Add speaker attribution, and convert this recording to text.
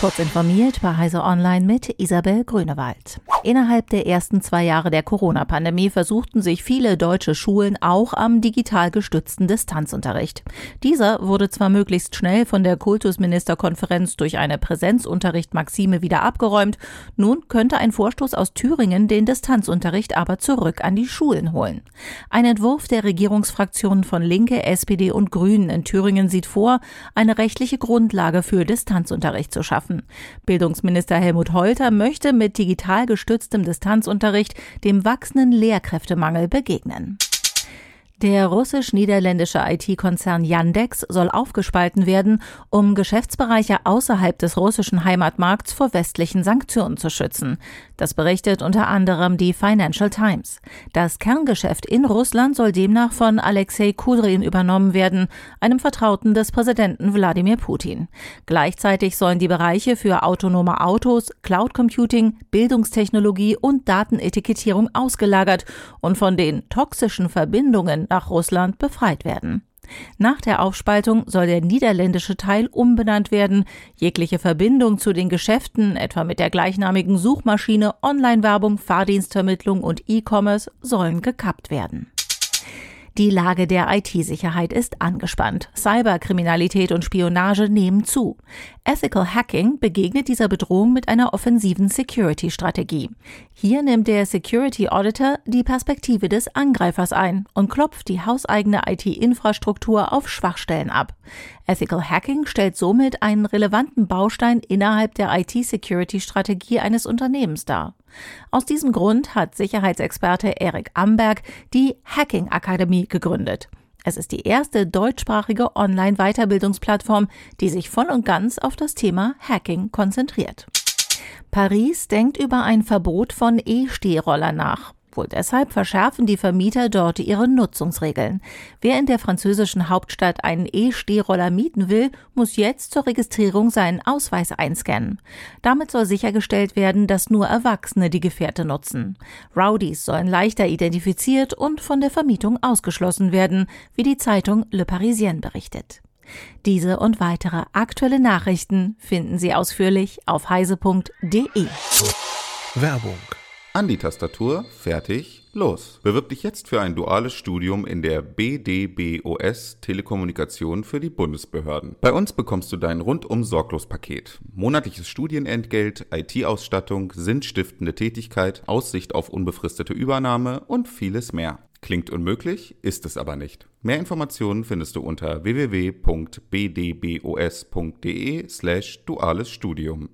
Speaker 1: Kurz informiert bei Heise Online mit Isabel Grünewald. Innerhalb der ersten zwei Jahre der Corona-Pandemie versuchten sich viele deutsche Schulen auch am digital gestützten Distanzunterricht. Dieser wurde zwar möglichst schnell von der Kultusministerkonferenz durch eine Präsenzunterricht-Maxime wieder abgeräumt, nun könnte ein Vorstoß aus Thüringen den Distanzunterricht aber zurück an die Schulen holen. Ein Entwurf der Regierungsfraktionen von Linke, SPD und Grünen in Thüringen sieht vor, eine rechtliche Grundlage für Distanzunterricht zu schaffen schaffen. Bildungsminister Helmut Holter möchte mit digital gestütztem Distanzunterricht dem wachsenden Lehrkräftemangel begegnen. Der russisch-niederländische IT-Konzern Yandex soll aufgespalten werden, um Geschäftsbereiche außerhalb des russischen Heimatmarkts vor westlichen Sanktionen zu schützen. Das berichtet unter anderem die Financial Times. Das Kerngeschäft in Russland soll demnach von Alexei Kudrin übernommen werden, einem Vertrauten des Präsidenten Wladimir Putin. Gleichzeitig sollen die Bereiche für autonome Autos, Cloud Computing, Bildungstechnologie und Datenetikettierung ausgelagert und von den toxischen Verbindungen nach Russland befreit werden. Nach der Aufspaltung soll der niederländische Teil umbenannt werden. Jegliche Verbindung zu den Geschäften, etwa mit der gleichnamigen Suchmaschine, Online-Werbung, Fahrdienstvermittlung und E-Commerce, sollen gekappt werden. Die Lage der IT-Sicherheit ist angespannt. Cyberkriminalität und Spionage nehmen zu. Ethical Hacking begegnet dieser Bedrohung mit einer offensiven Security-Strategie. Hier nimmt der Security Auditor die Perspektive des Angreifers ein und klopft die hauseigene IT-Infrastruktur auf Schwachstellen ab. Ethical Hacking stellt somit einen relevanten Baustein innerhalb der IT-Security-Strategie eines Unternehmens dar. Aus diesem Grund hat Sicherheitsexperte Erik Amberg die Hacking Akademie gegründet. Es ist die erste deutschsprachige Online-Weiterbildungsplattform, die sich voll und ganz auf das Thema Hacking konzentriert. Paris denkt über ein Verbot von E-Stehroller nach. Wohl deshalb verschärfen die Vermieter dort ihre Nutzungsregeln. Wer in der französischen Hauptstadt einen E-Stehroller mieten will, muss jetzt zur Registrierung seinen Ausweis einscannen. Damit soll sichergestellt werden, dass nur Erwachsene die Gefährte nutzen. Rowdies sollen leichter identifiziert und von der Vermietung ausgeschlossen werden, wie die Zeitung Le Parisien berichtet. Diese und weitere aktuelle Nachrichten finden Sie ausführlich auf heise.de.
Speaker 2: Werbung
Speaker 3: an die Tastatur, fertig, los. Bewirb dich jetzt für ein duales Studium in der BDBOS Telekommunikation für die Bundesbehörden. Bei uns bekommst du dein rundum sorglos Paket. Monatliches Studienentgelt, IT-Ausstattung, sinnstiftende Tätigkeit, Aussicht auf unbefristete Übernahme und vieles mehr. Klingt unmöglich, ist es aber nicht. Mehr Informationen findest du unter www.bdbos.de slash duales Studium.